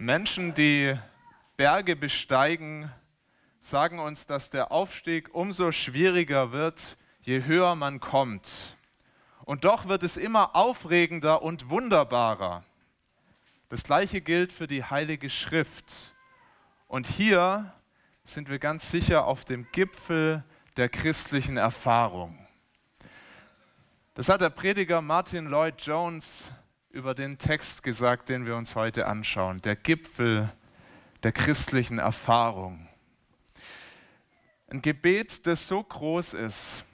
Menschen, die Berge besteigen, sagen uns, dass der Aufstieg umso schwieriger wird, je höher man kommt. Und doch wird es immer aufregender und wunderbarer. Das gleiche gilt für die Heilige Schrift. Und hier sind wir ganz sicher auf dem Gipfel der christlichen Erfahrung. Das hat der Prediger Martin Lloyd Jones über den Text gesagt, den wir uns heute anschauen, der Gipfel der christlichen Erfahrung. Ein Gebet, das so groß ist,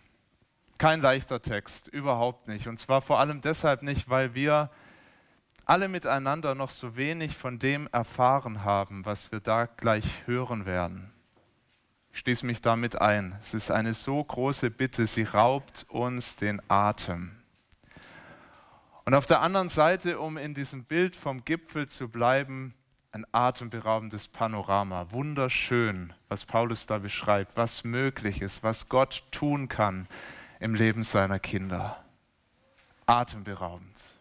kein leichter Text, überhaupt nicht. Und zwar vor allem deshalb nicht, weil wir alle miteinander noch so wenig von dem erfahren haben, was wir da gleich hören werden. Ich schließe mich damit ein. Es ist eine so große Bitte, sie raubt uns den Atem. Und auf der anderen Seite, um in diesem Bild vom Gipfel zu bleiben, ein atemberaubendes Panorama. Wunderschön, was Paulus da beschreibt, was möglich ist, was Gott tun kann im Leben seiner Kinder. Atemberaubend.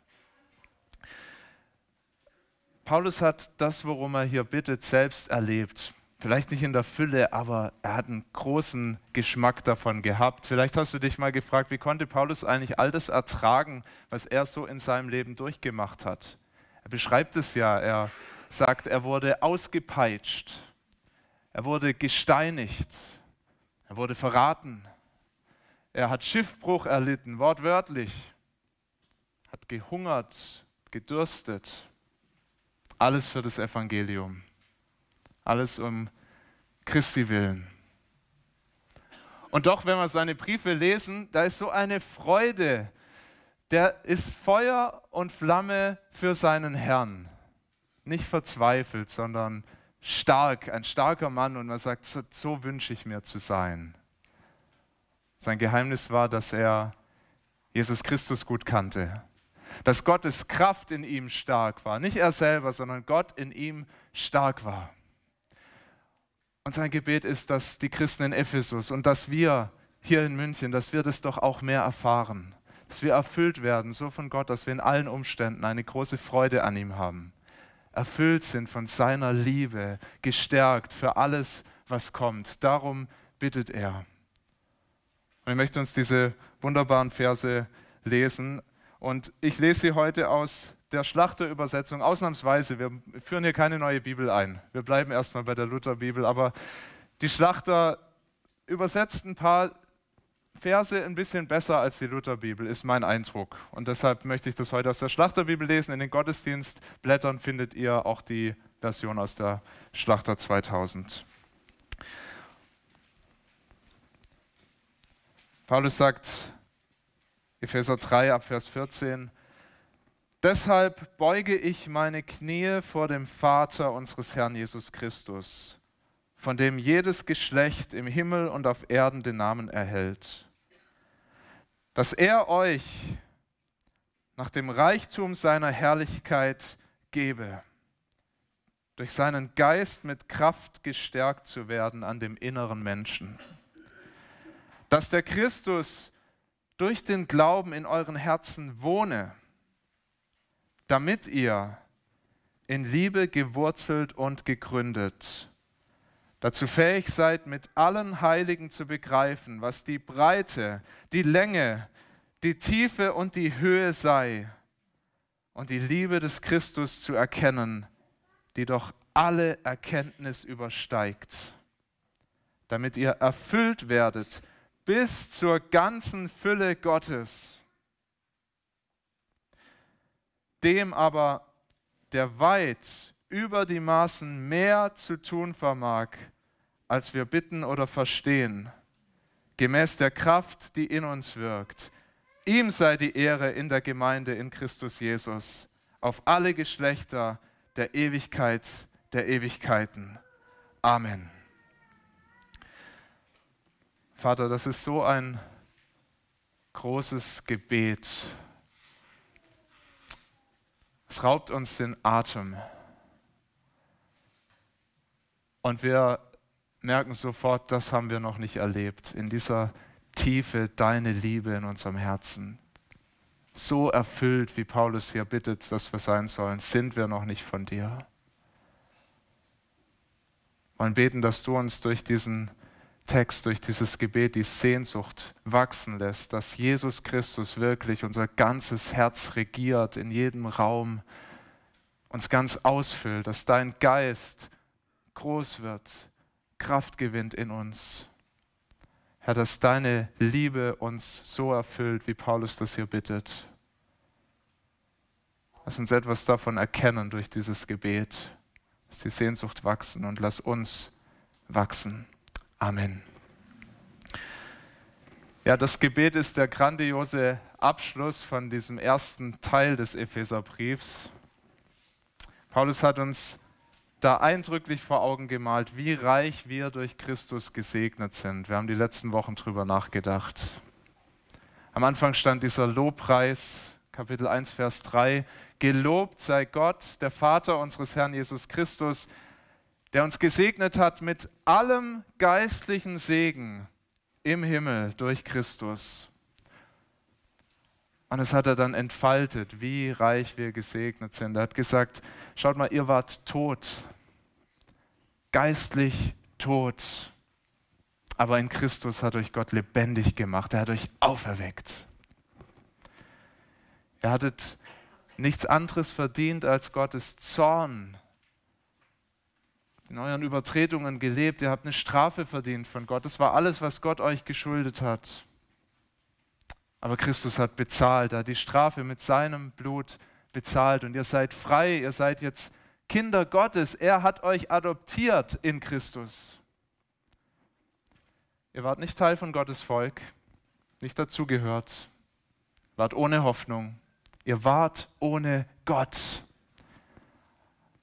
Paulus hat das, worum er hier bittet, selbst erlebt. Vielleicht nicht in der Fülle, aber er hat einen großen Geschmack davon gehabt. Vielleicht hast du dich mal gefragt, wie konnte Paulus eigentlich all das ertragen, was er so in seinem Leben durchgemacht hat? Er beschreibt es ja. Er sagt, er wurde ausgepeitscht, er wurde gesteinigt, er wurde verraten, er hat Schiffbruch erlitten, wortwörtlich, hat gehungert, gedürstet. Alles für das Evangelium. Alles um Christi willen. Und doch, wenn wir seine Briefe lesen, da ist so eine Freude. Der ist Feuer und Flamme für seinen Herrn. Nicht verzweifelt, sondern stark, ein starker Mann. Und er sagt, so, so wünsche ich mir zu sein. Sein Geheimnis war, dass er Jesus Christus gut kannte. Dass Gottes Kraft in ihm stark war. Nicht er selber, sondern Gott in ihm stark war. Und sein Gebet ist, dass die Christen in Ephesus und dass wir hier in München, dass wir das doch auch mehr erfahren. Dass wir erfüllt werden, so von Gott, dass wir in allen Umständen eine große Freude an ihm haben. Erfüllt sind von seiner Liebe, gestärkt für alles, was kommt. Darum bittet er. Und ich möchte uns diese wunderbaren Verse lesen. Und ich lese sie heute aus der Schlachterübersetzung ausnahmsweise, wir führen hier keine neue Bibel ein. Wir bleiben erstmal bei der Lutherbibel, aber die Schlachter übersetzt ein paar Verse ein bisschen besser als die Lutherbibel, ist mein Eindruck. Und deshalb möchte ich das heute aus der Schlachterbibel lesen. In den Gottesdienstblättern findet ihr auch die Version aus der Schlachter 2000. Paulus sagt, Epheser 3 ab Vers 14, Deshalb beuge ich meine Knie vor dem Vater unseres Herrn Jesus Christus, von dem jedes Geschlecht im Himmel und auf Erden den Namen erhält, dass er euch nach dem Reichtum seiner Herrlichkeit gebe, durch seinen Geist mit Kraft gestärkt zu werden an dem inneren Menschen, dass der Christus durch den Glauben in euren Herzen wohne damit ihr in Liebe gewurzelt und gegründet, dazu fähig seid, mit allen Heiligen zu begreifen, was die Breite, die Länge, die Tiefe und die Höhe sei und die Liebe des Christus zu erkennen, die doch alle Erkenntnis übersteigt, damit ihr erfüllt werdet bis zur ganzen Fülle Gottes dem aber, der weit über die Maßen mehr zu tun vermag, als wir bitten oder verstehen, gemäß der Kraft, die in uns wirkt. Ihm sei die Ehre in der Gemeinde in Christus Jesus, auf alle Geschlechter der Ewigkeit der Ewigkeiten. Amen. Vater, das ist so ein großes Gebet es raubt uns den Atem. Und wir merken sofort, das haben wir noch nicht erlebt. In dieser Tiefe deine Liebe in unserem Herzen. So erfüllt, wie Paulus hier bittet, dass wir sein sollen, sind wir noch nicht von dir. wollen beten, dass du uns durch diesen Text, durch dieses Gebet die Sehnsucht wachsen lässt, dass Jesus Christus wirklich unser ganzes Herz regiert, in jedem Raum uns ganz ausfüllt, dass dein Geist groß wird, Kraft gewinnt in uns. Herr, dass deine Liebe uns so erfüllt, wie Paulus das hier bittet. Lass uns etwas davon erkennen durch dieses Gebet. Lass die Sehnsucht wachsen und lass uns wachsen. Amen. Ja, das Gebet ist der grandiose Abschluss von diesem ersten Teil des Epheserbriefs. Paulus hat uns da eindrücklich vor Augen gemalt, wie reich wir durch Christus gesegnet sind. Wir haben die letzten Wochen drüber nachgedacht. Am Anfang stand dieser Lobpreis, Kapitel 1, Vers 3. Gelobt sei Gott, der Vater unseres Herrn Jesus Christus, der uns gesegnet hat mit allem geistlichen Segen im Himmel durch Christus. Und es hat er dann entfaltet, wie reich wir gesegnet sind. Er hat gesagt, schaut mal, ihr wart tot, geistlich tot. Aber in Christus hat euch Gott lebendig gemacht. Er hat euch auferweckt. Ihr hattet nichts anderes verdient als Gottes Zorn. In euren Übertretungen gelebt. Ihr habt eine Strafe verdient von Gott. Das war alles, was Gott euch geschuldet hat. Aber Christus hat bezahlt. Er hat die Strafe mit seinem Blut bezahlt. Und ihr seid frei. Ihr seid jetzt Kinder Gottes. Er hat euch adoptiert in Christus. Ihr wart nicht Teil von Gottes Volk, nicht dazugehört, wart ohne Hoffnung. Ihr wart ohne Gott.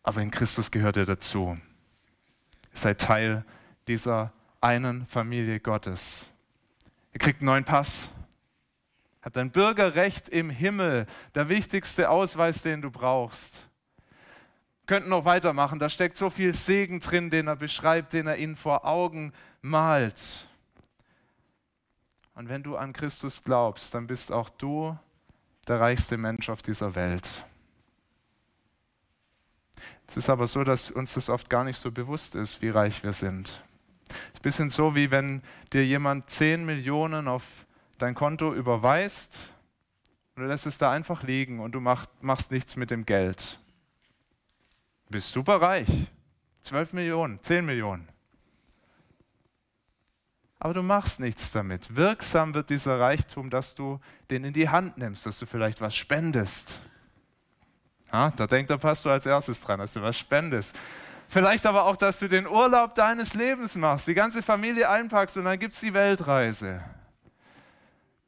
Aber in Christus gehört ihr dazu. Seid Teil dieser einen Familie Gottes. Ihr kriegt einen neuen Pass, habt ein Bürgerrecht im Himmel, der wichtigste Ausweis, den du brauchst könnten noch weitermachen. Da steckt so viel Segen drin, den er beschreibt, den er ihnen vor Augen malt. Und wenn du an Christus glaubst, dann bist auch du der reichste Mensch auf dieser Welt. Es ist aber so, dass uns das oft gar nicht so bewusst ist, wie reich wir sind. Es ist ein bisschen so, wie wenn dir jemand 10 Millionen auf dein Konto überweist und du lässt es da einfach liegen und du mach, machst nichts mit dem Geld. Du bist super reich. 12 Millionen, 10 Millionen. Aber du machst nichts damit. Wirksam wird dieser Reichtum, dass du den in die Hand nimmst, dass du vielleicht was spendest. Ja, da denkt der Pastor als erstes dran, dass du was spendest. Vielleicht aber auch, dass du den Urlaub deines Lebens machst, die ganze Familie einpackst und dann gibt es die Weltreise.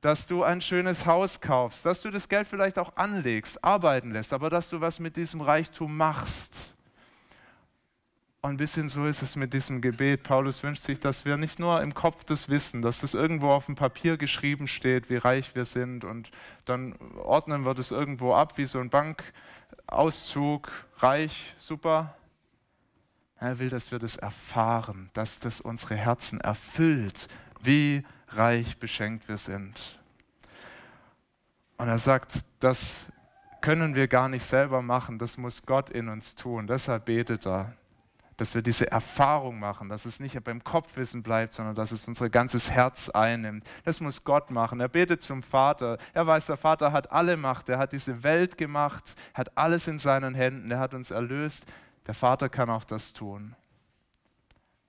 Dass du ein schönes Haus kaufst, dass du das Geld vielleicht auch anlegst, arbeiten lässt, aber dass du was mit diesem Reichtum machst. Und ein bisschen so ist es mit diesem Gebet. Paulus wünscht sich, dass wir nicht nur im Kopf das wissen, dass das irgendwo auf dem Papier geschrieben steht, wie reich wir sind und dann ordnen wir das irgendwo ab, wie so ein Bankauszug, reich, super. Er will, dass wir das erfahren, dass das unsere Herzen erfüllt, wie reich beschenkt wir sind. Und er sagt, das können wir gar nicht selber machen, das muss Gott in uns tun. Deshalb betet er dass wir diese Erfahrung machen, dass es nicht beim Kopfwissen bleibt, sondern dass es unser ganzes Herz einnimmt. Das muss Gott machen. Er betet zum Vater. Er weiß, der Vater hat alle Macht. Er hat diese Welt gemacht, hat alles in seinen Händen. Er hat uns erlöst. Der Vater kann auch das tun.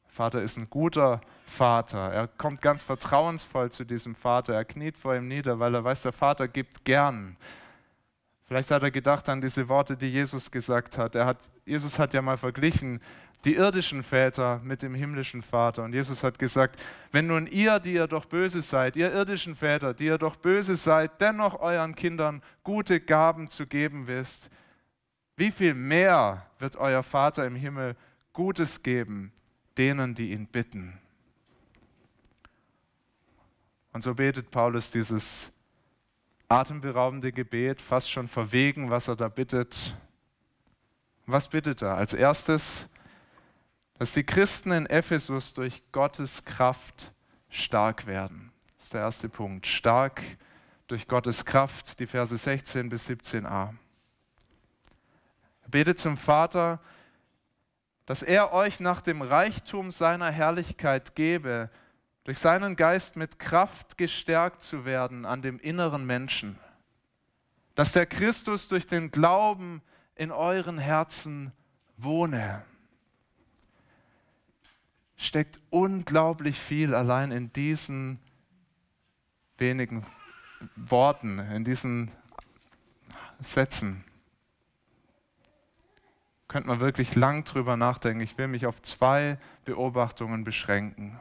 Der Vater ist ein guter Vater. Er kommt ganz vertrauensvoll zu diesem Vater. Er kniet vor ihm nieder, weil er weiß, der Vater gibt gern. Vielleicht hat er gedacht an diese Worte, die Jesus gesagt hat. Er hat Jesus hat ja mal verglichen, die irdischen Väter mit dem himmlischen Vater. Und Jesus hat gesagt, wenn nun ihr, die ihr doch böse seid, ihr irdischen Väter, die ihr doch böse seid, dennoch euren Kindern gute Gaben zu geben wisst, wie viel mehr wird euer Vater im Himmel Gutes geben denen, die ihn bitten. Und so betet Paulus dieses atemberaubende Gebet, fast schon verwegen, was er da bittet. Was bittet er? Als erstes, dass die Christen in Ephesus durch Gottes Kraft stark werden. Das ist der erste Punkt. Stark durch Gottes Kraft, die Verse 16 bis 17a. Er betet zum Vater, dass er euch nach dem Reichtum seiner Herrlichkeit gebe, durch seinen Geist mit Kraft gestärkt zu werden an dem inneren Menschen, dass der Christus durch den Glauben in euren Herzen wohne. Steckt unglaublich viel allein in diesen wenigen Worten, in diesen Sätzen. Könnte man wirklich lang drüber nachdenken. Ich will mich auf zwei Beobachtungen beschränken.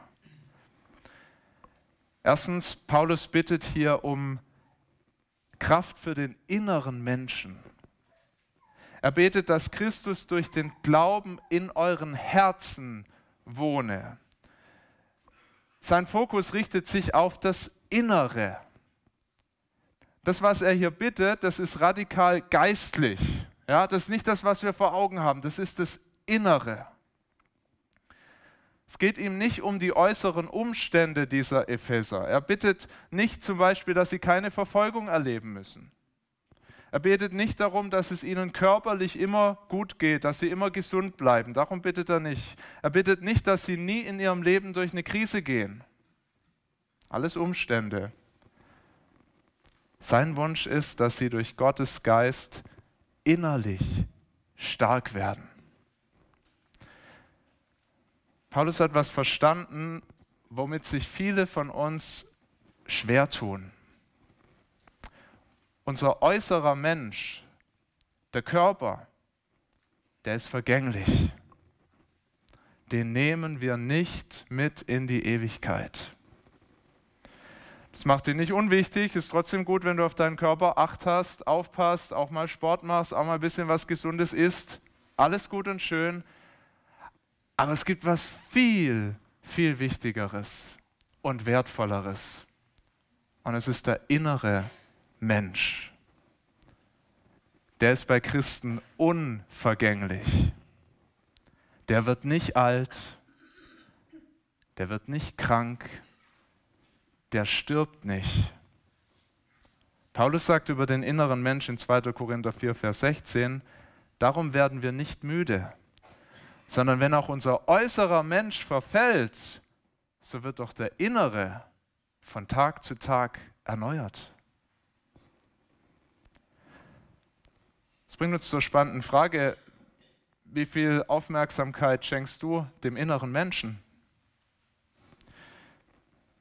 Erstens, Paulus bittet hier um Kraft für den inneren Menschen. Er betet, dass Christus durch den Glauben in euren Herzen wohne. Sein Fokus richtet sich auf das Innere. Das, was er hier bittet, das ist radikal geistlich. Ja, das ist nicht das, was wir vor Augen haben, das ist das Innere. Es geht ihm nicht um die äußeren Umstände dieser Epheser. Er bittet nicht zum Beispiel, dass sie keine Verfolgung erleben müssen. Er betet nicht darum, dass es ihnen körperlich immer gut geht, dass sie immer gesund bleiben. Darum bittet er nicht. Er bittet nicht, dass sie nie in ihrem Leben durch eine Krise gehen. Alles Umstände. Sein Wunsch ist, dass sie durch Gottes Geist innerlich stark werden. Paulus hat was verstanden, womit sich viele von uns schwer tun. Unser äußerer Mensch, der Körper, der ist vergänglich. Den nehmen wir nicht mit in die Ewigkeit. Das macht ihn nicht unwichtig, ist trotzdem gut, wenn du auf deinen Körper Acht hast, aufpasst, auch mal Sport machst, auch mal ein bisschen was Gesundes isst. Alles gut und schön. Aber es gibt was viel, viel Wichtigeres und Wertvolleres. Und es ist der innere Mensch. Der ist bei Christen unvergänglich. Der wird nicht alt, der wird nicht krank, der stirbt nicht. Paulus sagt über den inneren Mensch in 2. Korinther 4, Vers 16, darum werden wir nicht müde sondern wenn auch unser äußerer Mensch verfällt, so wird doch der innere von Tag zu Tag erneuert. Das bringt uns zur spannenden Frage, wie viel Aufmerksamkeit schenkst du dem inneren Menschen?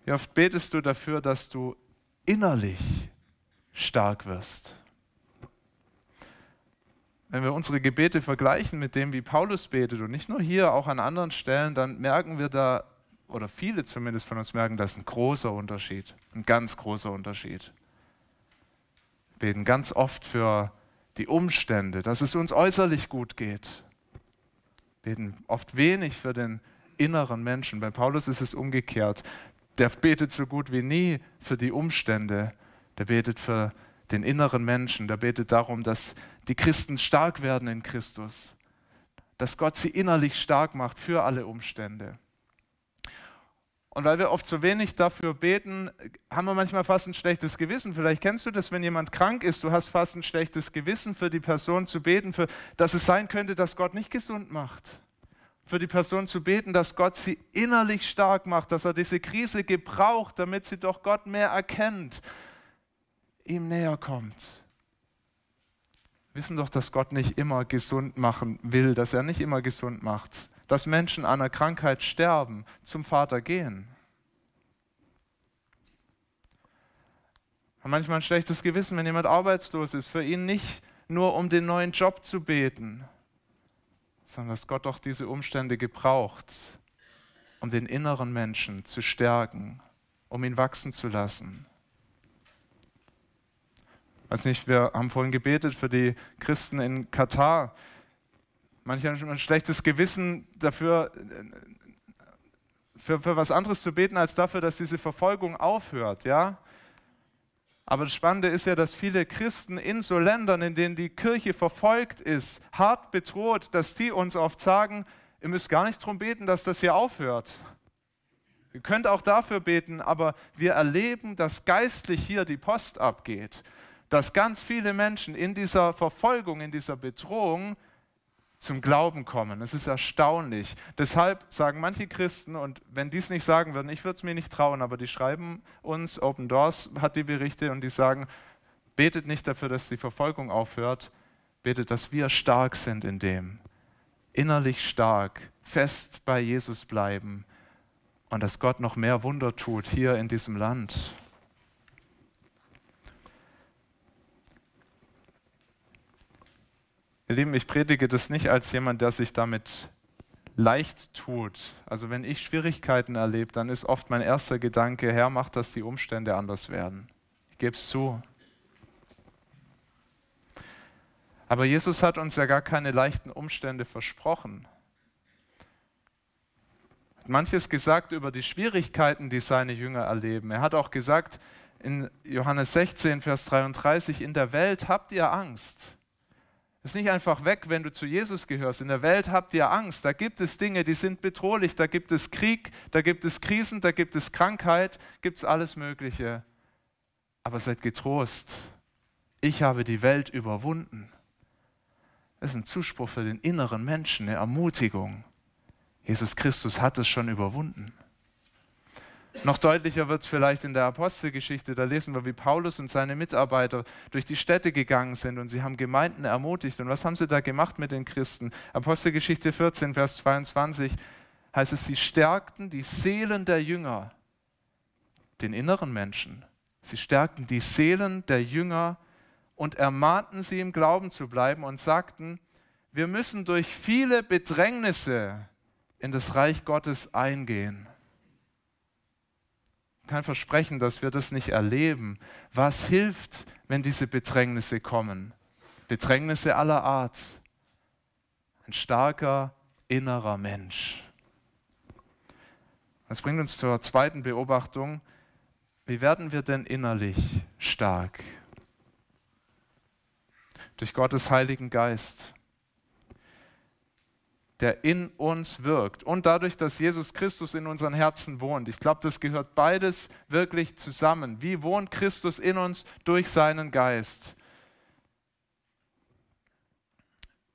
Wie oft betest du dafür, dass du innerlich stark wirst? wenn wir unsere Gebete vergleichen mit dem, wie Paulus betet und nicht nur hier, auch an anderen Stellen, dann merken wir da, oder viele zumindest von uns merken, das ist ein großer Unterschied, ein ganz großer Unterschied. Wir beten ganz oft für die Umstände, dass es uns äußerlich gut geht. Beten oft wenig für den inneren Menschen. Bei Paulus ist es umgekehrt. Der betet so gut wie nie für die Umstände. Der betet für den inneren Menschen. Der betet darum, dass die Christen stark werden in Christus, dass Gott sie innerlich stark macht für alle Umstände. Und weil wir oft so wenig dafür beten, haben wir manchmal fast ein schlechtes Gewissen. Vielleicht kennst du das, wenn jemand krank ist, du hast fast ein schlechtes Gewissen für die Person zu beten, für, dass es sein könnte, dass Gott nicht gesund macht. Für die Person zu beten, dass Gott sie innerlich stark macht, dass er diese Krise gebraucht, damit sie doch Gott mehr erkennt, ihm näher kommt wissen doch, dass Gott nicht immer gesund machen will, dass er nicht immer gesund macht, dass Menschen an einer Krankheit sterben, zum Vater gehen. Haben manchmal ein schlechtes Gewissen, wenn jemand arbeitslos ist, für ihn nicht nur um den neuen Job zu beten, sondern dass Gott doch diese Umstände gebraucht, um den inneren Menschen zu stärken, um ihn wachsen zu lassen weiß nicht, wir haben vorhin gebetet für die Christen in Katar. Manche haben schon ein schlechtes Gewissen dafür, für, für was anderes zu beten, als dafür, dass diese Verfolgung aufhört, ja. Aber das Spannende ist ja, dass viele Christen in so Ländern, in denen die Kirche verfolgt ist, hart bedroht, dass die uns oft sagen, ihr müsst gar nicht darum beten, dass das hier aufhört. Ihr könnt auch dafür beten, aber wir erleben, dass geistlich hier die Post abgeht dass ganz viele Menschen in dieser Verfolgung, in dieser Bedrohung zum Glauben kommen. Es ist erstaunlich. Deshalb sagen manche Christen, und wenn die es nicht sagen würden, ich würde es mir nicht trauen, aber die schreiben uns, Open Doors hat die Berichte und die sagen, betet nicht dafür, dass die Verfolgung aufhört, betet, dass wir stark sind in dem, innerlich stark, fest bei Jesus bleiben und dass Gott noch mehr Wunder tut hier in diesem Land. Ihr Lieben, ich predige das nicht als jemand, der sich damit leicht tut. Also wenn ich Schwierigkeiten erlebe, dann ist oft mein erster Gedanke, Herr, mach, dass die Umstände anders werden. Ich gebe es zu. Aber Jesus hat uns ja gar keine leichten Umstände versprochen. Hat manches gesagt über die Schwierigkeiten, die seine Jünger erleben. Er hat auch gesagt in Johannes 16, Vers 33, in der Welt habt ihr Angst. Ist nicht einfach weg, wenn du zu Jesus gehörst. In der Welt habt ihr Angst. Da gibt es Dinge, die sind bedrohlich. Da gibt es Krieg, da gibt es Krisen, da gibt es Krankheit, gibt es alles Mögliche. Aber seid getrost. Ich habe die Welt überwunden. Das ist ein Zuspruch für den inneren Menschen, eine Ermutigung. Jesus Christus hat es schon überwunden. Noch deutlicher wird es vielleicht in der Apostelgeschichte. Da lesen wir, wie Paulus und seine Mitarbeiter durch die Städte gegangen sind und sie haben Gemeinden ermutigt. Und was haben sie da gemacht mit den Christen? Apostelgeschichte 14, Vers 22 heißt es, sie stärkten die Seelen der Jünger, den inneren Menschen. Sie stärkten die Seelen der Jünger und ermahnten sie im Glauben zu bleiben und sagten, wir müssen durch viele Bedrängnisse in das Reich Gottes eingehen kein Versprechen, dass wir das nicht erleben. Was hilft, wenn diese Bedrängnisse kommen? Bedrängnisse aller Art. Ein starker innerer Mensch. Das bringt uns zur zweiten Beobachtung. Wie werden wir denn innerlich stark? Durch Gottes Heiligen Geist der in uns wirkt und dadurch, dass Jesus Christus in unseren Herzen wohnt. Ich glaube, das gehört beides wirklich zusammen. Wie wohnt Christus in uns durch seinen Geist?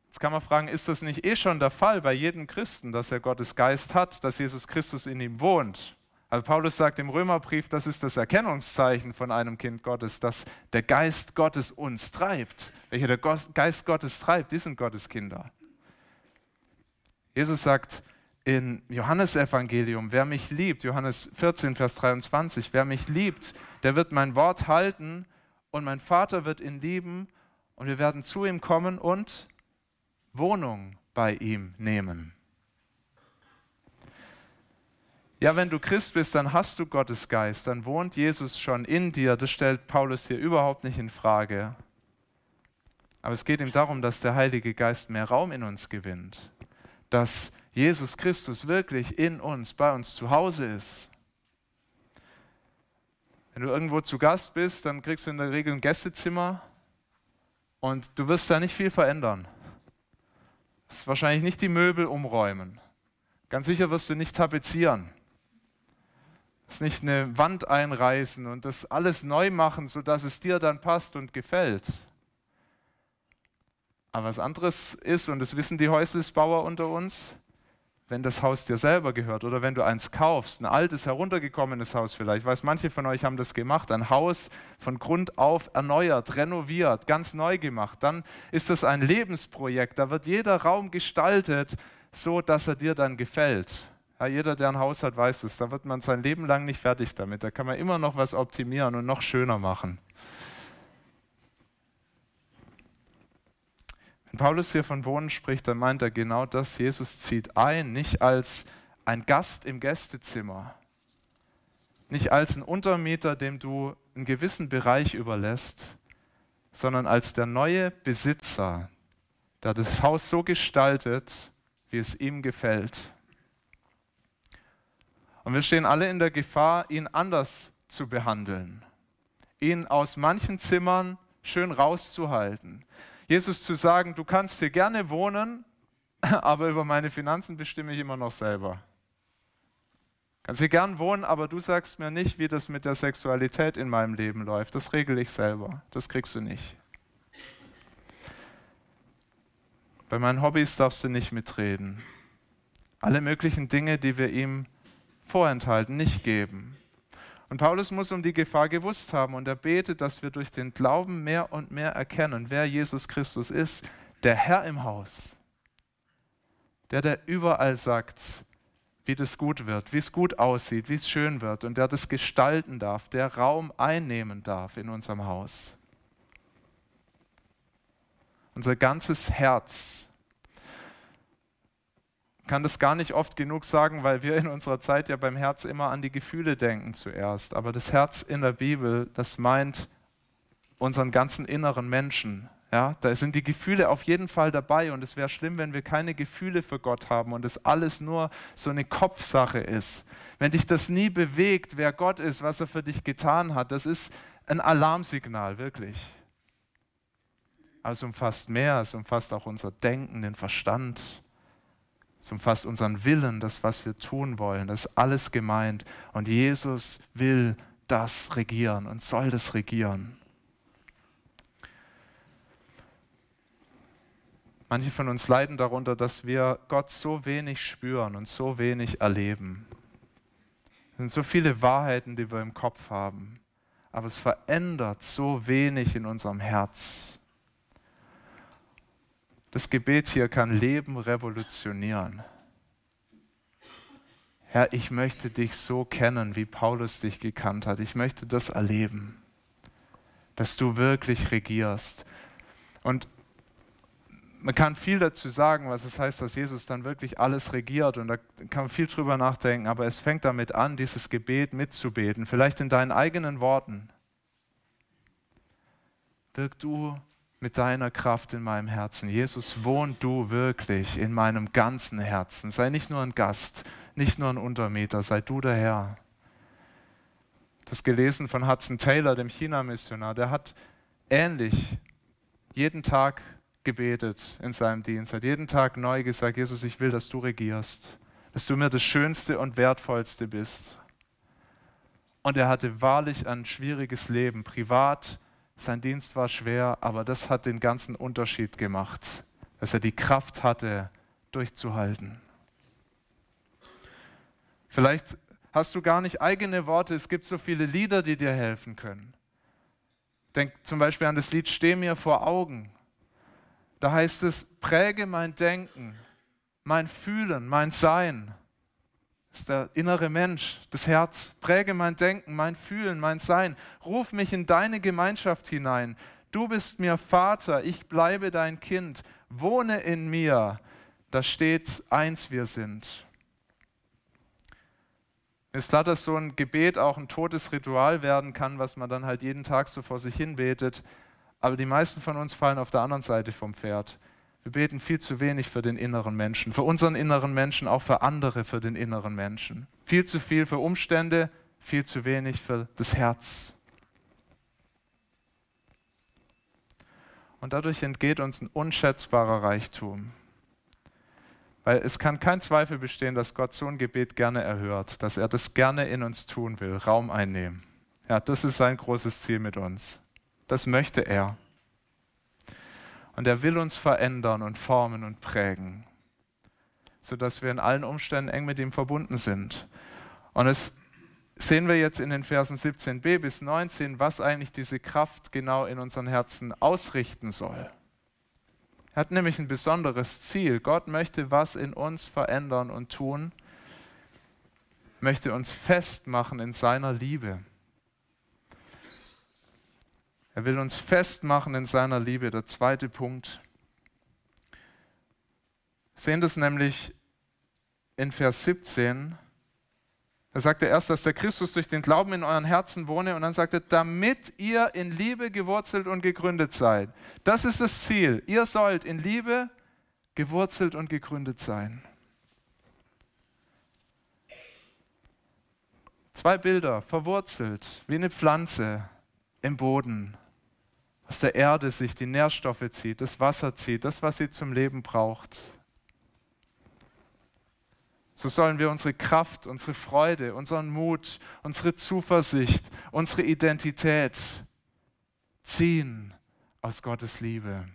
Jetzt kann man fragen, ist das nicht eh schon der Fall bei jedem Christen, dass er Gottes Geist hat, dass Jesus Christus in ihm wohnt? Also Paulus sagt im Römerbrief, das ist das Erkennungszeichen von einem Kind Gottes, dass der Geist Gottes uns treibt. Welcher der Geist Gottes treibt, die sind Gottes Kinder. Jesus sagt in Johannesevangelium, wer mich liebt, Johannes 14, Vers 23, wer mich liebt, der wird mein Wort halten und mein Vater wird ihn lieben und wir werden zu ihm kommen und Wohnung bei ihm nehmen. Ja, wenn du Christ bist, dann hast du Gottes Geist, dann wohnt Jesus schon in dir. Das stellt Paulus hier überhaupt nicht in Frage. Aber es geht ihm darum, dass der Heilige Geist mehr Raum in uns gewinnt dass Jesus Christus wirklich in uns, bei uns zu Hause ist. Wenn du irgendwo zu Gast bist, dann kriegst du in der Regel ein Gästezimmer und du wirst da nicht viel verändern. Du wirst wahrscheinlich nicht die Möbel umräumen. Ganz sicher wirst du nicht tapezieren. Du wirst nicht eine Wand einreißen und das alles neu machen, sodass es dir dann passt und gefällt. Aber was anderes ist, und das wissen die Häuslisbauer unter uns, wenn das Haus dir selber gehört oder wenn du eins kaufst, ein altes, heruntergekommenes Haus vielleicht, ich weiß, manche von euch haben das gemacht, ein Haus von Grund auf erneuert, renoviert, ganz neu gemacht, dann ist das ein Lebensprojekt, da wird jeder Raum gestaltet, so dass er dir dann gefällt. Ja, jeder, der ein Haus hat, weiß es, da wird man sein Leben lang nicht fertig damit, da kann man immer noch was optimieren und noch schöner machen. Paulus hier von Wohnen spricht, dann meint er genau das. Jesus zieht ein, nicht als ein Gast im Gästezimmer, nicht als ein Untermieter, dem du einen gewissen Bereich überlässt, sondern als der neue Besitzer, der das Haus so gestaltet, wie es ihm gefällt. Und wir stehen alle in der Gefahr, ihn anders zu behandeln, ihn aus manchen Zimmern schön rauszuhalten, Jesus zu sagen, du kannst hier gerne wohnen, aber über meine Finanzen bestimme ich immer noch selber. Kannst hier gern wohnen, aber du sagst mir nicht, wie das mit der Sexualität in meinem Leben läuft. Das regel ich selber. Das kriegst du nicht. Bei meinen Hobbys darfst du nicht mitreden. Alle möglichen Dinge, die wir ihm vorenthalten, nicht geben. Und Paulus muss um die Gefahr gewusst haben und er betet, dass wir durch den Glauben mehr und mehr erkennen, wer Jesus Christus ist, der Herr im Haus, der, der überall sagt, wie das gut wird, wie es gut aussieht, wie es schön wird und der das gestalten darf, der Raum einnehmen darf in unserem Haus. Unser ganzes Herz kann das gar nicht oft genug sagen, weil wir in unserer Zeit ja beim Herz immer an die Gefühle denken zuerst. Aber das Herz in der Bibel, das meint unseren ganzen inneren Menschen. Ja, da sind die Gefühle auf jeden Fall dabei und es wäre schlimm, wenn wir keine Gefühle für Gott haben und es alles nur so eine Kopfsache ist. Wenn dich das nie bewegt, wer Gott ist, was er für dich getan hat, das ist ein Alarmsignal, wirklich. Aber es umfasst mehr, es umfasst auch unser Denken, den Verstand, es umfasst unseren Willen, das, was wir tun wollen. Das ist alles gemeint. Und Jesus will das regieren und soll das regieren. Manche von uns leiden darunter, dass wir Gott so wenig spüren und so wenig erleben. Es sind so viele Wahrheiten, die wir im Kopf haben, aber es verändert so wenig in unserem Herz. Das Gebet hier kann Leben revolutionieren. Herr, ich möchte dich so kennen, wie Paulus dich gekannt hat. Ich möchte das erleben, dass du wirklich regierst. Und man kann viel dazu sagen, was es heißt, dass Jesus dann wirklich alles regiert. Und da kann man viel drüber nachdenken. Aber es fängt damit an, dieses Gebet mitzubeten. Vielleicht in deinen eigenen Worten. Wirk du mit deiner Kraft in meinem Herzen. Jesus, wohn du wirklich in meinem ganzen Herzen. Sei nicht nur ein Gast, nicht nur ein Untermieter, sei du der Herr. Das gelesen von Hudson Taylor, dem China-Missionar, der hat ähnlich jeden Tag gebetet in seinem Dienst, hat jeden Tag neu gesagt, Jesus, ich will, dass du regierst, dass du mir das Schönste und Wertvollste bist. Und er hatte wahrlich ein schwieriges Leben, privat, sein Dienst war schwer, aber das hat den ganzen Unterschied gemacht, dass er die Kraft hatte, durchzuhalten. Vielleicht hast du gar nicht eigene Worte, es gibt so viele Lieder, die dir helfen können. Denk zum Beispiel an das Lied Steh mir vor Augen. Da heißt es, präge mein Denken, mein Fühlen, mein Sein ist der innere Mensch, das Herz. Präge mein Denken, mein Fühlen, mein Sein. Ruf mich in deine Gemeinschaft hinein. Du bist mir Vater, ich bleibe dein Kind. Wohne in mir. Da steht, eins wir sind. Ist klar, dass so ein Gebet auch ein totes Ritual werden kann, was man dann halt jeden Tag so vor sich hin betet. Aber die meisten von uns fallen auf der anderen Seite vom Pferd. Wir beten viel zu wenig für den inneren Menschen, für unseren inneren Menschen, auch für andere für den inneren Menschen. Viel zu viel für Umstände, viel zu wenig für das Herz. Und dadurch entgeht uns ein unschätzbarer Reichtum. Weil es kann kein Zweifel bestehen, dass Gott so ein Gebet gerne erhört, dass er das gerne in uns tun will, Raum einnehmen. Ja, das ist sein großes Ziel mit uns. Das möchte er. Und er will uns verändern und formen und prägen, sodass wir in allen Umständen eng mit ihm verbunden sind. Und es sehen wir jetzt in den Versen 17b bis 19, was eigentlich diese Kraft genau in unseren Herzen ausrichten soll. Er hat nämlich ein besonderes Ziel. Gott möchte was in uns verändern und tun, möchte uns festmachen in seiner Liebe. Er will uns festmachen in seiner Liebe. Der zweite Punkt. Sehen das nämlich in Vers 17. Da sagt er erst, dass der Christus durch den Glauben in euren Herzen wohne und dann sagt er, damit ihr in Liebe gewurzelt und gegründet seid. Das ist das Ziel. Ihr sollt in Liebe gewurzelt und gegründet sein. Zwei Bilder, verwurzelt, wie eine Pflanze im Boden aus der Erde sich die Nährstoffe zieht, das Wasser zieht, das, was sie zum Leben braucht. So sollen wir unsere Kraft, unsere Freude, unseren Mut, unsere Zuversicht, unsere Identität ziehen aus Gottes Liebe.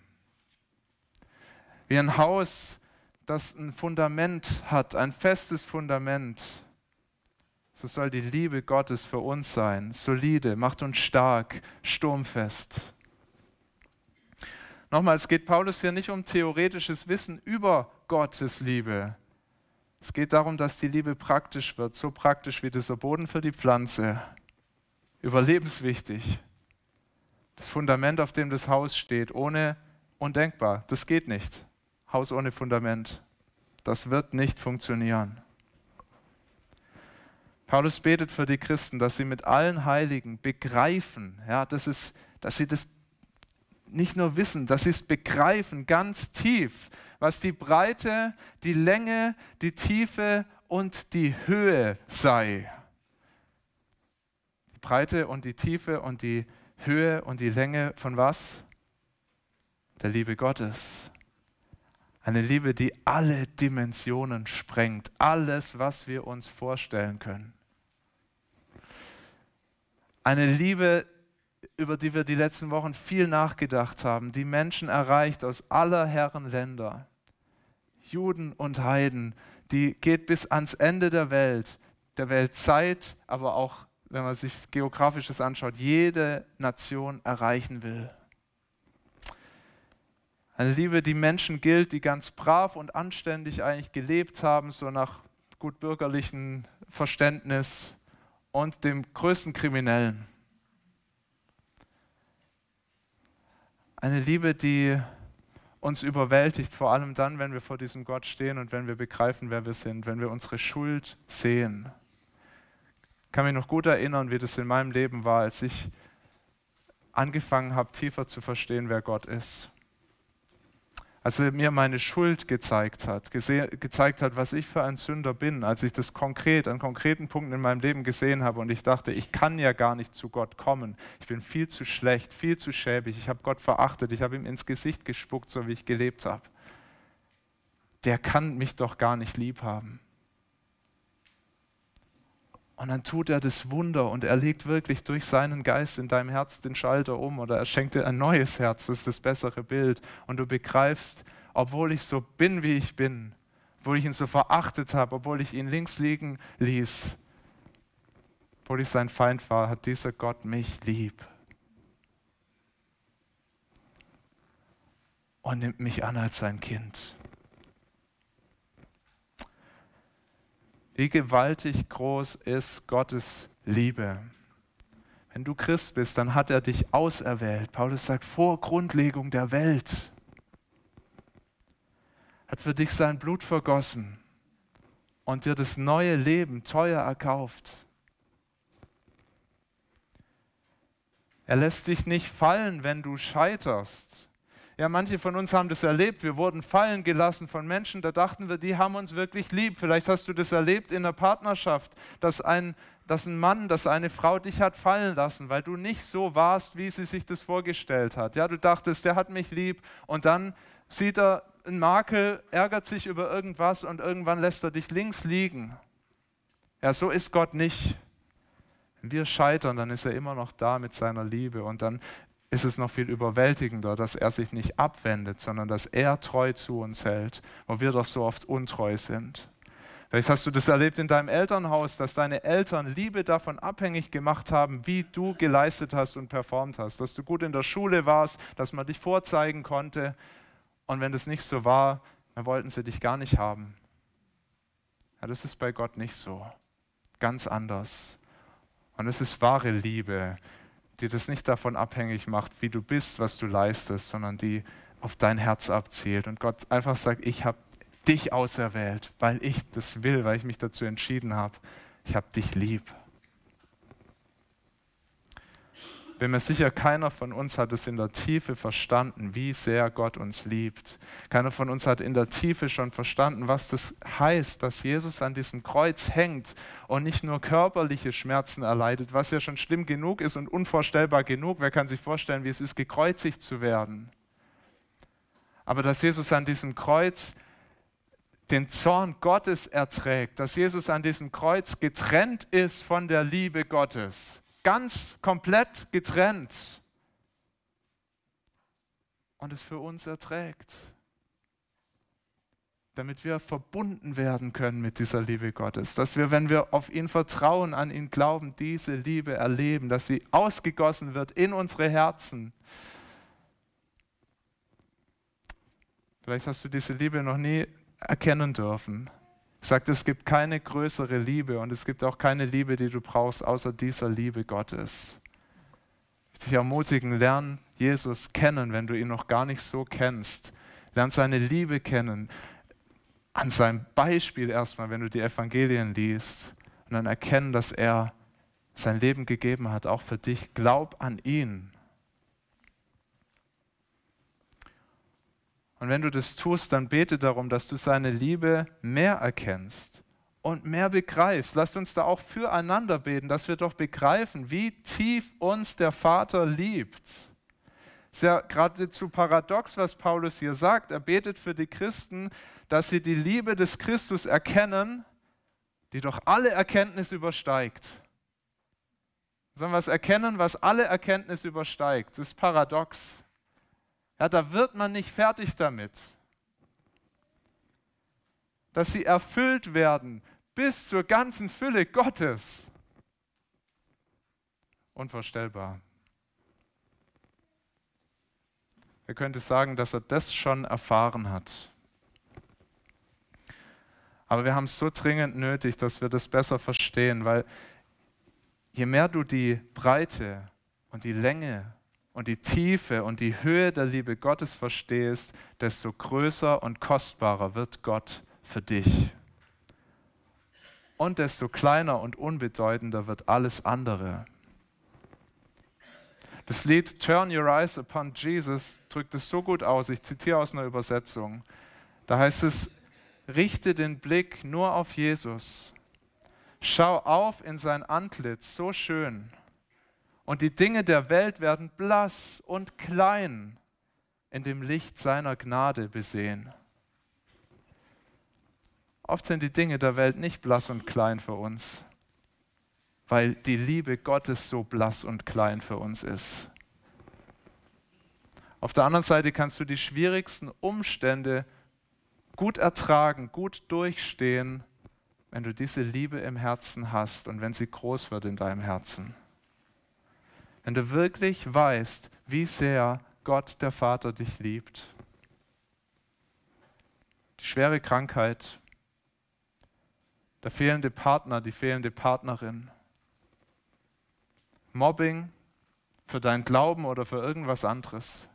Wie ein Haus, das ein Fundament hat, ein festes Fundament. So soll die Liebe Gottes für uns sein, solide, macht uns stark, sturmfest. Nochmal, es geht Paulus hier nicht um theoretisches Wissen über Gottes Liebe. Es geht darum, dass die Liebe praktisch wird, so praktisch wie dieser Boden für die Pflanze. Überlebenswichtig. Das Fundament, auf dem das Haus steht, ohne undenkbar. Das geht nicht. Haus ohne Fundament. Das wird nicht funktionieren. Paulus betet für die Christen, dass sie mit allen Heiligen begreifen, ja, das ist, dass sie das nicht nur wissen, dass sie es begreifen ganz tief, was die Breite, die Länge, die Tiefe und die Höhe sei. Die Breite und die Tiefe und die Höhe und die Länge von was? Der Liebe Gottes. Eine Liebe, die alle Dimensionen sprengt, alles, was wir uns vorstellen können. Eine Liebe, über die wir die letzten Wochen viel nachgedacht haben, die Menschen erreicht aus aller Herren Länder, Juden und Heiden, die geht bis ans Ende der Welt, der Weltzeit, aber auch, wenn man sich geografisches anschaut, jede Nation erreichen will. Eine Liebe, die Menschen gilt, die ganz brav und anständig eigentlich gelebt haben, so nach gut bürgerlichem Verständnis und dem größten Kriminellen. Eine Liebe, die uns überwältigt, vor allem dann, wenn wir vor diesem Gott stehen und wenn wir begreifen, wer wir sind, wenn wir unsere Schuld sehen. Ich kann mich noch gut erinnern, wie das in meinem Leben war, als ich angefangen habe, tiefer zu verstehen, wer Gott ist als er mir meine Schuld gezeigt hat, gezeigt hat, was ich für ein Sünder bin, als ich das konkret an konkreten Punkten in meinem Leben gesehen habe und ich dachte, ich kann ja gar nicht zu Gott kommen. Ich bin viel zu schlecht, viel zu schäbig. Ich habe Gott verachtet, ich habe ihm ins Gesicht gespuckt, so wie ich gelebt habe. Der kann mich doch gar nicht lieb haben. Und dann tut er das Wunder und er legt wirklich durch seinen Geist in deinem Herz den Schalter um oder er schenkt dir ein neues Herz, das ist das bessere Bild. Und du begreifst, obwohl ich so bin, wie ich bin, obwohl ich ihn so verachtet habe, obwohl ich ihn links liegen ließ, obwohl ich sein Feind war, hat dieser Gott mich lieb. Und nimmt mich an als sein Kind. Wie gewaltig groß ist Gottes Liebe. Wenn du Christ bist, dann hat er dich auserwählt. Paulus sagt, vor Grundlegung der Welt hat für dich sein Blut vergossen und dir das neue Leben teuer erkauft. Er lässt dich nicht fallen, wenn du scheiterst. Ja, manche von uns haben das erlebt. Wir wurden fallen gelassen von Menschen, da dachten wir, die haben uns wirklich lieb. Vielleicht hast du das erlebt in der Partnerschaft, dass ein, dass ein Mann, dass eine Frau dich hat fallen lassen, weil du nicht so warst, wie sie sich das vorgestellt hat. Ja, du dachtest, der hat mich lieb und dann sieht er einen Makel, ärgert sich über irgendwas und irgendwann lässt er dich links liegen. Ja, so ist Gott nicht. Wenn wir scheitern, dann ist er immer noch da mit seiner Liebe und dann ist es noch viel überwältigender, dass er sich nicht abwendet, sondern dass er treu zu uns hält, wo wir doch so oft untreu sind. Vielleicht hast du das erlebt in deinem Elternhaus, dass deine Eltern Liebe davon abhängig gemacht haben, wie du geleistet hast und performt hast, dass du gut in der Schule warst, dass man dich vorzeigen konnte. Und wenn das nicht so war, dann wollten sie dich gar nicht haben. Ja, das ist bei Gott nicht so. Ganz anders. Und es ist wahre Liebe, die das nicht davon abhängig macht, wie du bist, was du leistest, sondern die auf dein Herz abzielt. Und Gott einfach sagt, ich habe dich auserwählt, weil ich das will, weil ich mich dazu entschieden habe. Ich habe dich lieb. Bin mir sicher, keiner von uns hat es in der Tiefe verstanden, wie sehr Gott uns liebt. Keiner von uns hat in der Tiefe schon verstanden, was das heißt, dass Jesus an diesem Kreuz hängt und nicht nur körperliche Schmerzen erleidet, was ja schon schlimm genug ist und unvorstellbar genug. Wer kann sich vorstellen, wie es ist, gekreuzigt zu werden? Aber dass Jesus an diesem Kreuz den Zorn Gottes erträgt, dass Jesus an diesem Kreuz getrennt ist von der Liebe Gottes ganz komplett getrennt und es für uns erträgt. damit wir verbunden werden können mit dieser Liebe Gottes, dass wir, wenn wir auf ihn vertrauen, an ihn glauben, diese Liebe erleben, dass sie ausgegossen wird in unsere Herzen. Vielleicht hast du diese Liebe noch nie erkennen dürfen. Ich sagte, es gibt keine größere Liebe und es gibt auch keine Liebe, die du brauchst, außer dieser Liebe Gottes. Ich dich ermutigen, lern Jesus kennen, wenn du ihn noch gar nicht so kennst. Lern seine Liebe kennen an seinem Beispiel erstmal, wenn du die Evangelien liest und dann erkennen, dass er sein Leben gegeben hat, auch für dich. Glaub an ihn. Und wenn du das tust, dann bete darum, dass du seine Liebe mehr erkennst und mehr begreifst. Lasst uns da auch füreinander beten, dass wir doch begreifen, wie tief uns der Vater liebt. Ist ja geradezu paradox, was Paulus hier sagt. Er betet für die Christen, dass sie die Liebe des Christus erkennen, die doch alle Erkenntnis übersteigt. Sollen wir es erkennen, was alle Erkenntnis übersteigt? Das ist paradox. Ja, da wird man nicht fertig damit. Dass sie erfüllt werden bis zur ganzen Fülle Gottes. Unvorstellbar. Er könnte sagen, dass er das schon erfahren hat. Aber wir haben es so dringend nötig, dass wir das besser verstehen, weil je mehr du die Breite und die Länge und die Tiefe und die Höhe der Liebe Gottes verstehst, desto größer und kostbarer wird Gott für dich. Und desto kleiner und unbedeutender wird alles andere. Das Lied Turn Your Eyes Upon Jesus drückt es so gut aus. Ich zitiere aus einer Übersetzung. Da heißt es, richte den Blick nur auf Jesus. Schau auf in sein Antlitz, so schön. Und die Dinge der Welt werden blass und klein in dem Licht seiner Gnade besehen. Oft sind die Dinge der Welt nicht blass und klein für uns, weil die Liebe Gottes so blass und klein für uns ist. Auf der anderen Seite kannst du die schwierigsten Umstände gut ertragen, gut durchstehen, wenn du diese Liebe im Herzen hast und wenn sie groß wird in deinem Herzen. Wenn du wirklich weißt, wie sehr Gott der Vater dich liebt. Die schwere Krankheit, der fehlende Partner, die fehlende Partnerin, Mobbing für dein Glauben oder für irgendwas anderes,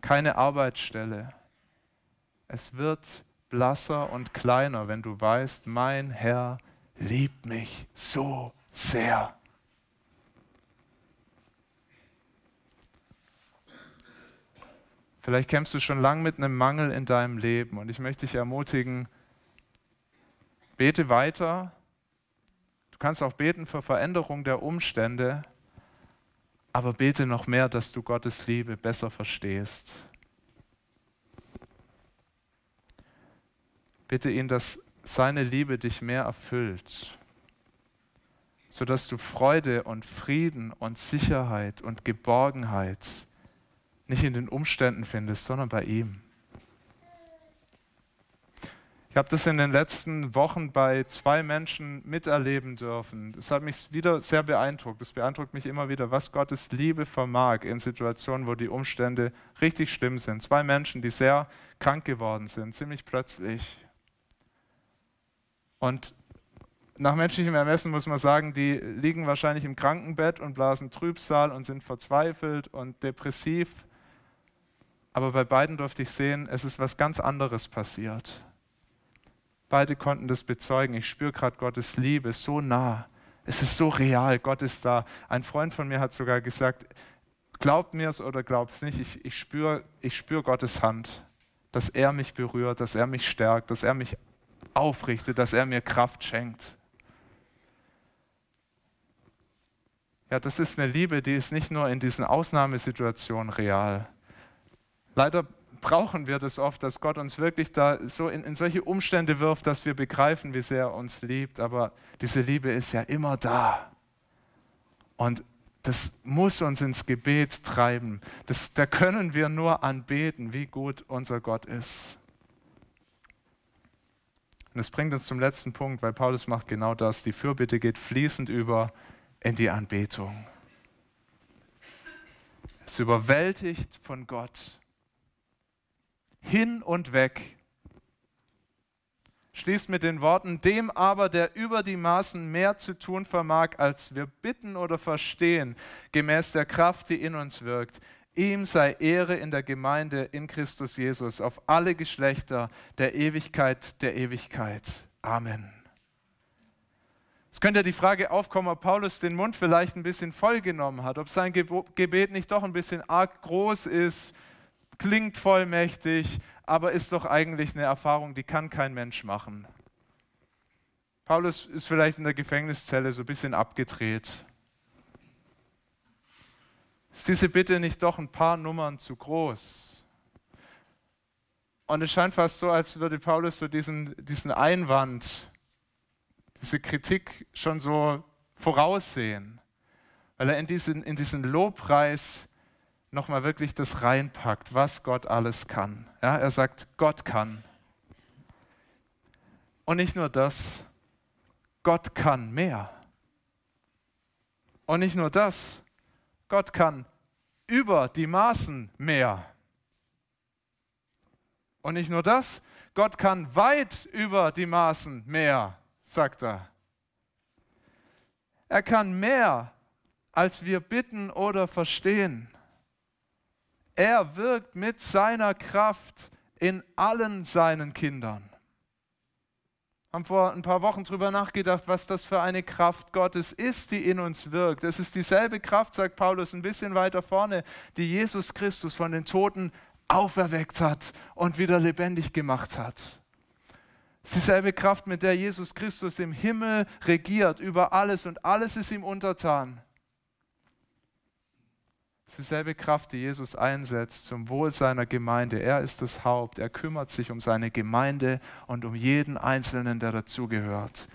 keine Arbeitsstelle, es wird blasser und kleiner, wenn du weißt, mein Herr liebt mich so sehr. Vielleicht kämpfst du schon lange mit einem Mangel in deinem Leben und ich möchte dich ermutigen, bete weiter. Du kannst auch beten für Veränderung der Umstände, aber bete noch mehr, dass du Gottes Liebe besser verstehst. Bitte ihn, dass seine Liebe dich mehr erfüllt, sodass du Freude und Frieden und Sicherheit und Geborgenheit nicht in den Umständen findest, sondern bei ihm. Ich habe das in den letzten Wochen bei zwei Menschen miterleben dürfen. Das hat mich wieder sehr beeindruckt. Es beeindruckt mich immer wieder, was Gottes Liebe vermag in Situationen, wo die Umstände richtig schlimm sind. Zwei Menschen, die sehr krank geworden sind, ziemlich plötzlich. Und nach menschlichem Ermessen muss man sagen, die liegen wahrscheinlich im Krankenbett und blasen Trübsal und sind verzweifelt und depressiv. Aber bei beiden durfte ich sehen, es ist was ganz anderes passiert. Beide konnten das bezeugen. Ich spüre gerade Gottes Liebe so nah. Es ist so real. Gott ist da. Ein Freund von mir hat sogar gesagt, glaubt mir es oder glaubt es nicht, ich, ich spüre ich spür Gottes Hand, dass er mich berührt, dass er mich stärkt, dass er mich aufrichte, dass er mir Kraft schenkt. Ja, das ist eine Liebe, die ist nicht nur in diesen Ausnahmesituationen real. Leider brauchen wir das oft, dass Gott uns wirklich da so in, in solche Umstände wirft, dass wir begreifen, wie sehr er uns liebt. Aber diese Liebe ist ja immer da. Und das muss uns ins Gebet treiben. Das, da können wir nur anbeten, wie gut unser Gott ist. Und es bringt uns zum letzten Punkt, weil Paulus macht genau das. Die Fürbitte geht fließend über in die Anbetung. Es überwältigt von Gott. Hin und weg. Schließt mit den Worten, dem aber, der über die Maßen mehr zu tun vermag, als wir bitten oder verstehen, gemäß der Kraft, die in uns wirkt. Ihm sei Ehre in der Gemeinde in Christus Jesus auf alle Geschlechter der Ewigkeit der Ewigkeit. Amen. Es könnte die Frage aufkommen, ob Paulus den Mund vielleicht ein bisschen vollgenommen hat, ob sein Gebet nicht doch ein bisschen arg groß ist, klingt vollmächtig, aber ist doch eigentlich eine Erfahrung, die kann kein Mensch machen. Paulus ist vielleicht in der Gefängniszelle so ein bisschen abgedreht. Ist diese Bitte nicht doch ein paar Nummern zu groß? Und es scheint fast so, als würde Paulus so diesen, diesen Einwand, diese Kritik schon so voraussehen, weil er in diesen, in diesen Lobpreis nochmal wirklich das reinpackt, was Gott alles kann. Ja, er sagt, Gott kann. Und nicht nur das, Gott kann mehr. Und nicht nur das, Gott kann über die Maßen mehr. Und nicht nur das, Gott kann weit über die Maßen mehr, sagt er. Er kann mehr, als wir bitten oder verstehen. Er wirkt mit seiner Kraft in allen seinen Kindern haben vor ein paar Wochen darüber nachgedacht, was das für eine Kraft Gottes ist, die in uns wirkt. Es ist dieselbe Kraft, sagt Paulus ein bisschen weiter vorne, die Jesus Christus von den Toten auferweckt hat und wieder lebendig gemacht hat. Es ist dieselbe Kraft, mit der Jesus Christus im Himmel regiert über alles und alles ist ihm untertan. Es ist dieselbe Kraft, die Jesus einsetzt zum Wohl seiner Gemeinde. Er ist das Haupt. Er kümmert sich um seine Gemeinde und um jeden Einzelnen, der dazugehört.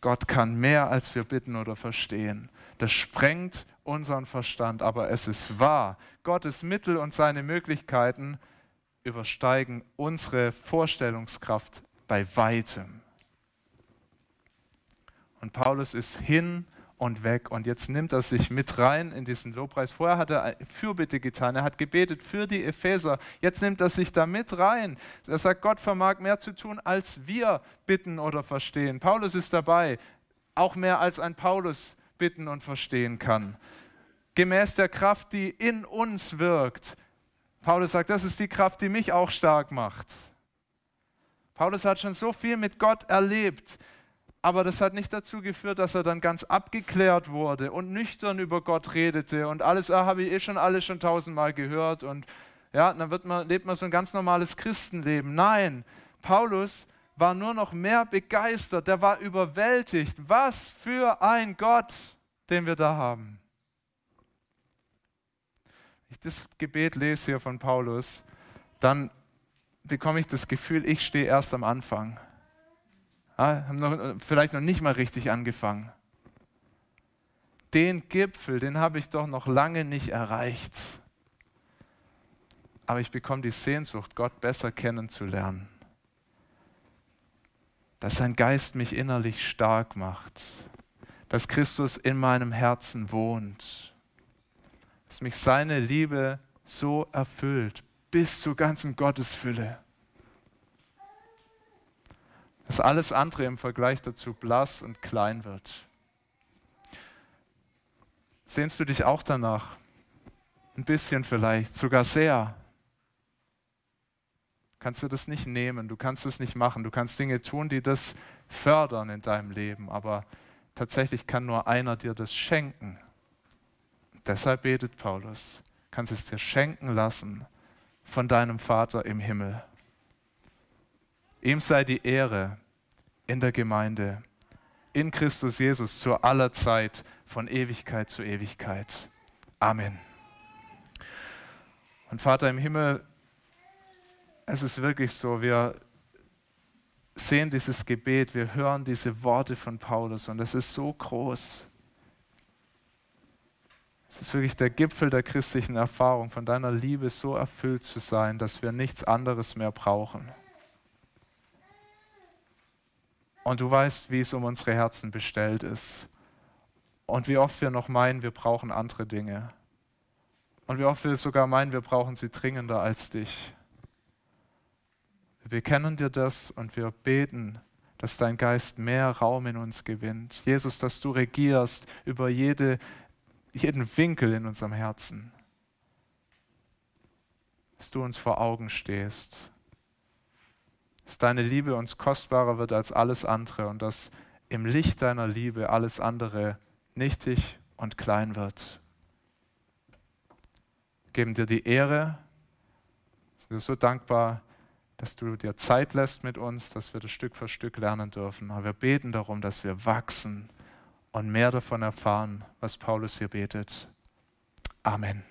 Gott kann mehr, als wir bitten oder verstehen. Das sprengt unseren Verstand, aber es ist wahr. Gottes Mittel und seine Möglichkeiten übersteigen unsere Vorstellungskraft bei weitem. Und Paulus ist hin und weg. Und jetzt nimmt er sich mit rein in diesen Lobpreis. Vorher hat er Fürbitte getan, er hat gebetet für die Epheser. Jetzt nimmt er sich da mit rein. Er sagt, Gott vermag mehr zu tun, als wir bitten oder verstehen. Paulus ist dabei, auch mehr als ein Paulus bitten und verstehen kann. Gemäß der Kraft, die in uns wirkt. Paulus sagt, das ist die Kraft, die mich auch stark macht. Paulus hat schon so viel mit Gott erlebt. Aber das hat nicht dazu geführt, dass er dann ganz abgeklärt wurde und nüchtern über Gott redete und alles, ah, habe ich eh schon alles schon tausendmal gehört und ja, dann wird man, lebt man so ein ganz normales Christenleben. Nein, Paulus war nur noch mehr begeistert, der war überwältigt. Was für ein Gott, den wir da haben. Wenn ich das Gebet lese hier von Paulus, dann bekomme ich das Gefühl, ich stehe erst am Anfang haben noch, vielleicht noch nicht mal richtig angefangen. Den Gipfel, den habe ich doch noch lange nicht erreicht. Aber ich bekomme die Sehnsucht, Gott besser kennenzulernen. Dass sein Geist mich innerlich stark macht. Dass Christus in meinem Herzen wohnt. Dass mich seine Liebe so erfüllt, bis zur ganzen Gottesfülle dass alles andere im Vergleich dazu blass und klein wird. Sehnst du dich auch danach? Ein bisschen vielleicht, sogar sehr. Kannst du das nicht nehmen, du kannst es nicht machen, du kannst Dinge tun, die das fördern in deinem Leben, aber tatsächlich kann nur einer dir das schenken. Deshalb betet Paulus, kannst es dir schenken lassen von deinem Vater im Himmel. Ihm sei die Ehre in der Gemeinde, in Christus Jesus zu aller Zeit, von Ewigkeit zu Ewigkeit. Amen. Und Vater im Himmel, es ist wirklich so, wir sehen dieses Gebet, wir hören diese Worte von Paulus und es ist so groß. Es ist wirklich der Gipfel der christlichen Erfahrung, von deiner Liebe so erfüllt zu sein, dass wir nichts anderes mehr brauchen. Und du weißt, wie es um unsere Herzen bestellt ist. Und wie oft wir noch meinen, wir brauchen andere Dinge. Und wie oft wir sogar meinen, wir brauchen sie dringender als dich. Wir kennen dir das und wir beten, dass dein Geist mehr Raum in uns gewinnt. Jesus, dass du regierst über jede, jeden Winkel in unserem Herzen. Dass du uns vor Augen stehst. Dass deine Liebe uns kostbarer wird als alles andere und dass im Licht deiner Liebe alles andere nichtig und klein wird geben dir die Ehre, sind so dankbar, dass du dir Zeit lässt mit uns, dass wir das Stück für Stück lernen dürfen. Aber wir beten darum, dass wir wachsen und mehr davon erfahren, was Paulus hier betet. Amen.